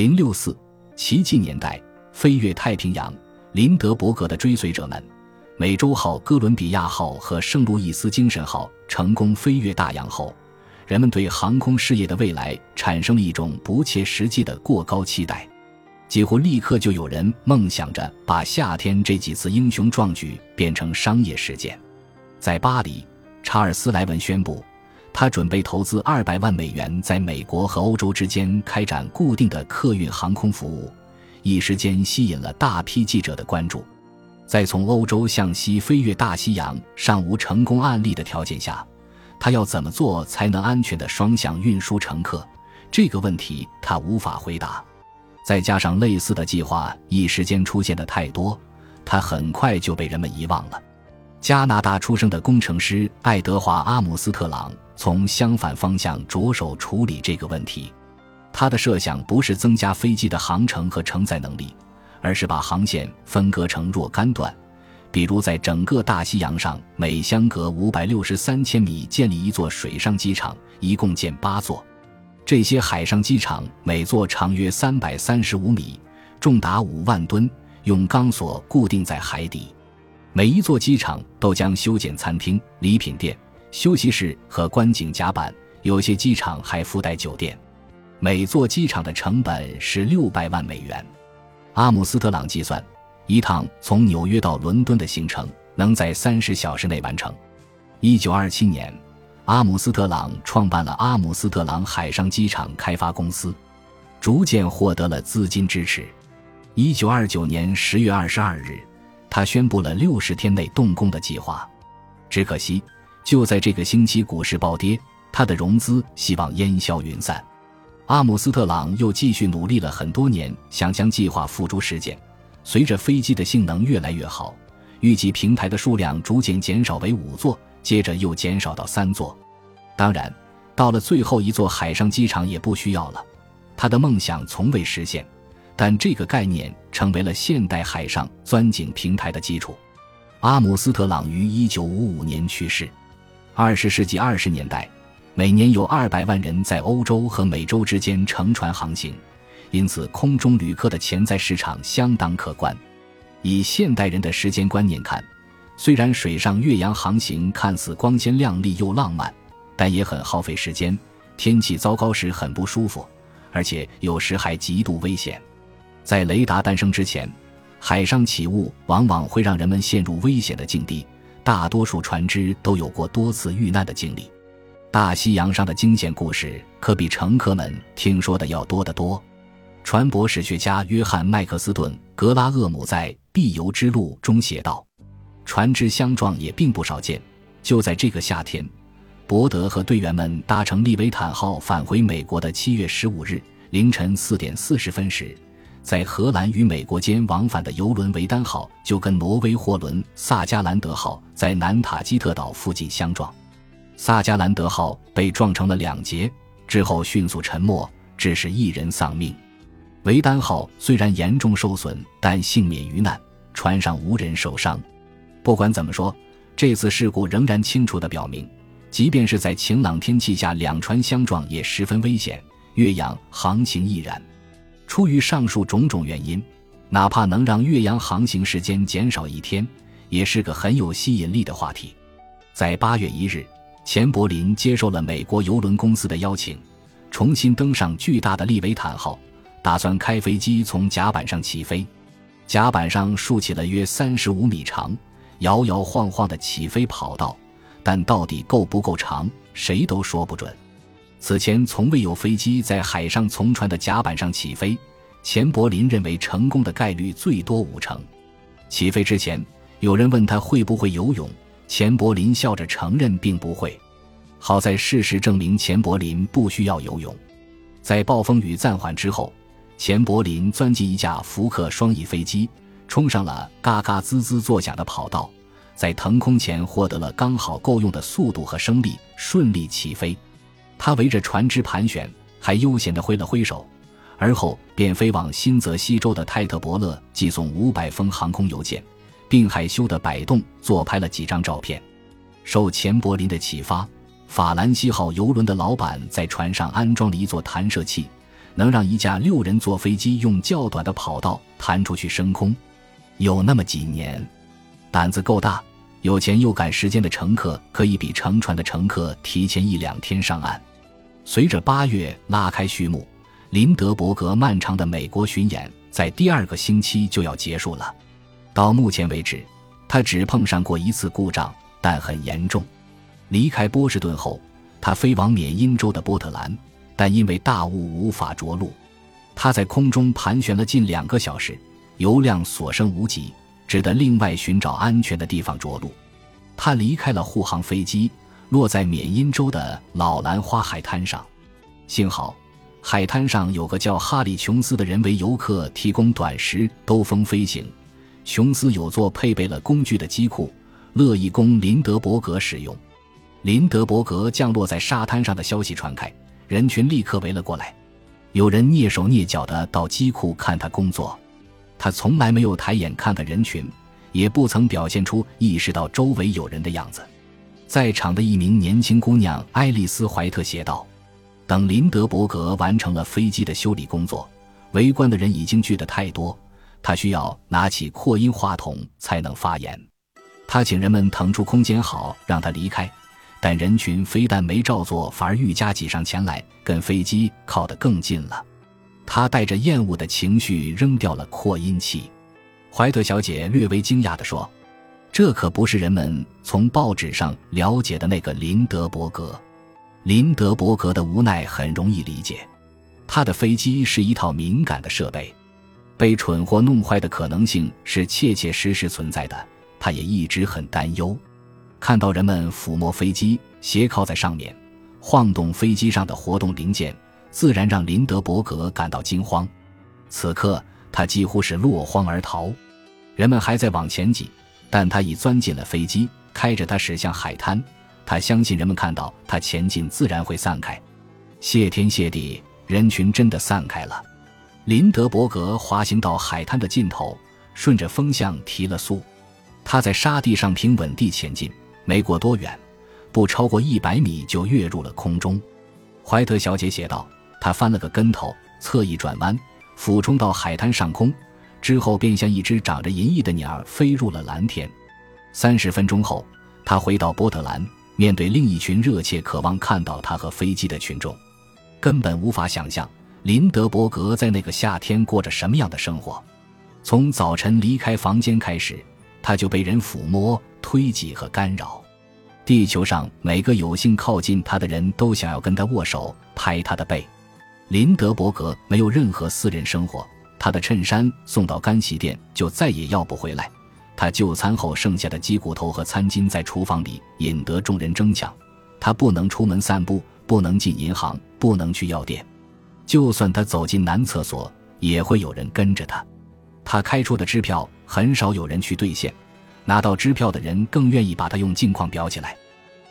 零六四奇迹年代，飞越太平洋，林德伯格的追随者们，美洲号、哥伦比亚号和圣路易斯精神号成功飞越大洋后，人们对航空事业的未来产生了一种不切实际的过高期待。几乎立刻就有人梦想着把夏天这几次英雄壮举变成商业事件。在巴黎，查尔斯·莱文宣布，他准备投资二百万美元，在美国和欧洲之间开展固定的客运航空服务，一时间吸引了大批记者的关注。在从欧洲向西飞越大西洋尚无成功案例的条件下，他要怎么做才能安全的双向运输乘客？这个问题他无法回答。再加上类似的计划一时间出现的太多，他很快就被人们遗忘了。加拿大出生的工程师爱德华·阿姆斯特朗从相反方向着手处理这个问题。他的设想不是增加飞机的航程和承载能力，而是把航线分割成若干段，比如在整个大西洋上每相隔五百六十三千米建立一座水上机场，一共建八座。这些海上机场每座长约三百三十五米，重达五万吨，用钢索固定在海底。每一座机场都将修建餐厅、礼品店、休息室和观景甲板，有些机场还附带酒店。每座机场的成本是六百万美元。阿姆斯特朗计算，一趟从纽约到伦敦的行程能在三十小时内完成。一九二七年。阿姆斯特朗创办了阿姆斯特朗海上机场开发公司，逐渐获得了资金支持。一九二九年十月二十二日，他宣布了六十天内动工的计划。只可惜，就在这个星期，股市暴跌，他的融资希望烟消云散。阿姆斯特朗又继续努力了很多年，想将计划付诸实践。随着飞机的性能越来越好，预计平台的数量逐渐减少为五座。接着又减少到三座，当然，到了最后一座海上机场也不需要了。他的梦想从未实现，但这个概念成为了现代海上钻井平台的基础。阿姆斯特朗于一九五五年去世。二十世纪二十年代，每年有二百万人在欧洲和美洲之间乘船航行，因此空中旅客的潜在市场相当可观。以现代人的时间观念看。虽然水上越洋航行看似光鲜亮丽又浪漫，但也很耗费时间。天气糟糕时很不舒服，而且有时还极度危险。在雷达诞生之前，海上起雾往往会让人们陷入危险的境地。大多数船只都有过多次遇难的经历。大西洋上的惊险故事可比乘客们听说的要多得多。船舶史学家约翰·麦克斯顿·格拉厄姆在《必游之路》中写道。船只相撞也并不少见。就在这个夏天，伯德和队员们搭乘利维坦号返回美国的七月十五日凌晨四点四十分时，在荷兰与美国间往返的游轮维丹号就跟挪威货轮萨加兰德号在南塔基特岛附近相撞，萨加兰德号被撞成了两截，之后迅速沉没，致使一人丧命。维丹号虽然严重受损，但幸免于难，船上无人受伤。不管怎么说，这次事故仍然清楚地表明，即便是在晴朗天气下，两船相撞也十分危险，越洋航行亦然。出于上述种种原因，哪怕能让岳阳航行时间减少一天，也是个很有吸引力的话题。在八月一日，钱柏林接受了美国邮轮公司的邀请，重新登上巨大的利维坦号，打算开飞机从甲板上起飞。甲板上竖起了约三十五米长。摇摇晃晃的起飞跑道，但到底够不够长，谁都说不准。此前从未有飞机在海上从船的甲板上起飞。钱柏林认为成功的概率最多五成。起飞之前，有人问他会不会游泳，钱柏林笑着承认并不会。好在事实证明钱柏林不需要游泳。在暴风雨暂缓之后，钱柏林钻进一架福克双翼飞机。冲上了嘎嘎滋滋作响的跑道，在腾空前获得了刚好够用的速度和升力，顺利起飞。他围着船只盘旋，还悠闲地挥了挥手，而后便飞往新泽西州的泰特伯勒，寄送五百封航空邮件，并害羞地摆动做拍了几张照片。受钱柏林的启发，法兰西号游轮的老板在船上安装了一座弹射器，能让一架六人座飞机用较短的跑道弹出去升空？有那么几年，胆子够大、有钱又赶时间的乘客，可以比乘船的乘客提前一两天上岸。随着八月拉开序幕，林德伯格漫长的美国巡演在第二个星期就要结束了。到目前为止，他只碰上过一次故障，但很严重。离开波士顿后，他飞往缅因州的波特兰，但因为大雾无法着陆。他在空中盘旋了近两个小时，油量所剩无几，只得另外寻找安全的地方着陆。他离开了护航飞机，落在缅因州的老兰花海滩上。幸好，海滩上有个叫哈里·琼斯的人为游客提供短时兜风飞行。琼斯有座配备了工具的机库，乐意供林德伯格使用。林德伯格降落在沙滩上的消息传开，人群立刻围了过来。有人蹑手蹑脚地到机库看他工作，他从来没有抬眼看看人群，也不曾表现出意识到周围有人的样子。在场的一名年轻姑娘爱丽丝·怀特写道：“等林德伯格完成了飞机的修理工作，围观的人已经聚得太多。”他需要拿起扩音话筒才能发言。他请人们腾出空间，好让他离开。但人群非但没照做，反而愈加挤上前来，跟飞机靠得更近了。他带着厌恶的情绪扔掉了扩音器。怀特小姐略微惊讶地说：“这可不是人们从报纸上了解的那个林德伯格。”林德伯格的无奈很容易理解。他的飞机是一套敏感的设备。被蠢货弄坏的可能性是切切实实存在的，他也一直很担忧。看到人们抚摸飞机，斜靠在上面，晃动飞机上的活动零件，自然让林德伯格感到惊慌。此刻他几乎是落荒而逃。人们还在往前挤，但他已钻进了飞机，开着它驶向海滩。他相信人们看到他前进，自然会散开。谢天谢地，人群真的散开了。林德伯格滑行到海滩的尽头，顺着风向提了速。他在沙地上平稳地前进，没过多远，不超过一百米就跃入了空中。怀特小姐写道：“他翻了个跟头，侧翼转弯，俯冲到海滩上空，之后便像一只长着银翼的鸟儿飞入了蓝天。三十分钟后，他回到波特兰，面对另一群热切渴望看到他和飞机的群众，根本无法想象。”林德伯格在那个夏天过着什么样的生活？从早晨离开房间开始，他就被人抚摸、推挤和干扰。地球上每个有幸靠近他的人都想要跟他握手、拍他的背。林德伯格没有任何私人生活，他的衬衫送到干洗店就再也要不回来。他就餐后剩下的鸡骨头和餐巾在厨房里引得众人争抢。他不能出门散步，不能进银行，不能去药店。就算他走进男厕所，也会有人跟着他。他开出的支票很少有人去兑现，拿到支票的人更愿意把他用镜框裱起来。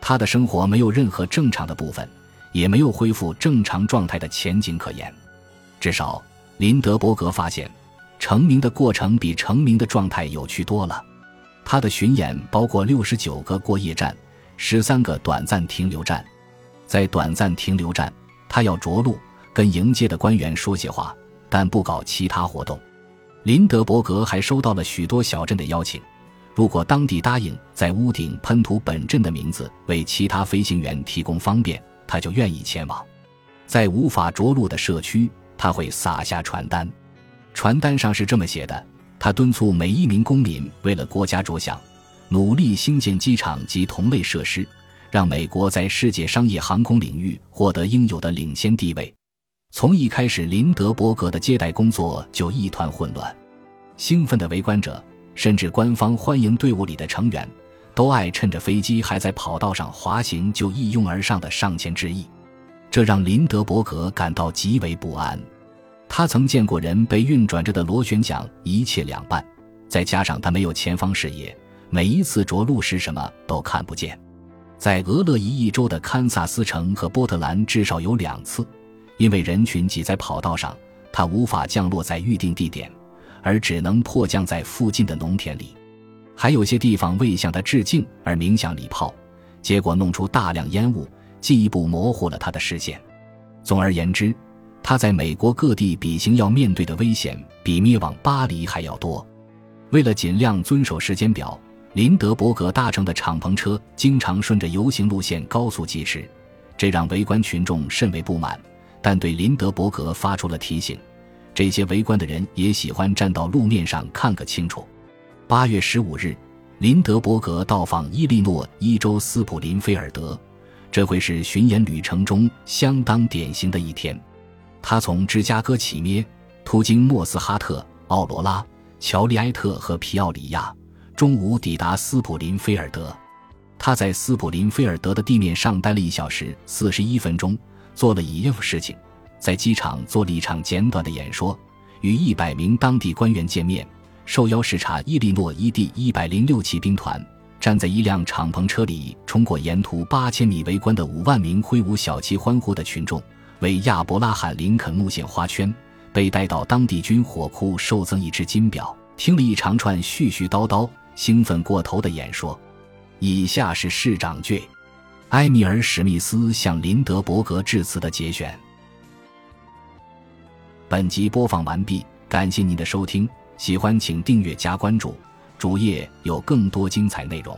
他的生活没有任何正常的部分，也没有恢复正常状态的前景可言。至少，林德伯格发现，成名的过程比成名的状态有趣多了。他的巡演包括六十九个过夜站，十三个短暂停留站。在短暂停留站，他要着陆。跟迎接的官员说些话，但不搞其他活动。林德伯格还收到了许多小镇的邀请，如果当地答应在屋顶喷涂本镇的名字，为其他飞行员提供方便，他就愿意前往。在无法着陆的社区，他会撒下传单，传单上是这么写的：他敦促每一名公民为了国家着想，努力兴建机场及同类设施，让美国在世界商业航空领域获得应有的领先地位。从一开始，林德伯格的接待工作就一团混乱。兴奋的围观者，甚至官方欢迎队伍里的成员，都爱趁着飞机还在跑道上滑行就一拥而上的上前致意，这让林德伯格感到极为不安。他曾见过人被运转着的螺旋桨一切两半，再加上他没有前方视野，每一次着陆时什么都看不见。在俄勒伊一州的堪萨斯城和波特兰，至少有两次。因为人群挤在跑道上，他无法降落在预定地点，而只能迫降在附近的农田里。还有些地方为向他致敬而鸣响礼炮，结果弄出大量烟雾，进一步模糊了他的视线。总而言之，他在美国各地比行要面对的危险比灭亡巴黎还要多。为了尽量遵守时间表，林德伯格搭乘的敞篷车经常顺着游行路线高速疾驰，这让围观群众甚为不满，但对林德伯格发出了提醒。这些围观的人也喜欢站到路面上看个清楚。八月十五日，林德伯格到访伊利诺伊州斯普林菲尔德，这会是巡演旅程中相当典型的一天。他从芝加哥起灭，途经莫斯哈特、奥罗拉、乔利埃特和皮奥里亚，中午抵达斯普林菲尔德。他在斯普林菲尔德的地面上待了一小时四十一分钟，做了一样事情。在机场做了一场简短的演说，与一百名当地官员见面，受邀视察伊利诺伊第一百零六骑兵团。站在一辆敞篷车里，冲过沿途八千米围观的五万名挥舞小旗欢呼的群众，为亚伯拉罕·林肯墓献花圈，被带到当地军火库受赠一只金表，听了一长串絮絮叨叨、兴奋过头的演说。以下是市长 J. 埃米尔·史密斯向林德伯格致辞的节选。本集播放完毕，感谢您的收听，喜欢请订阅加关注，主页有更多精彩内容。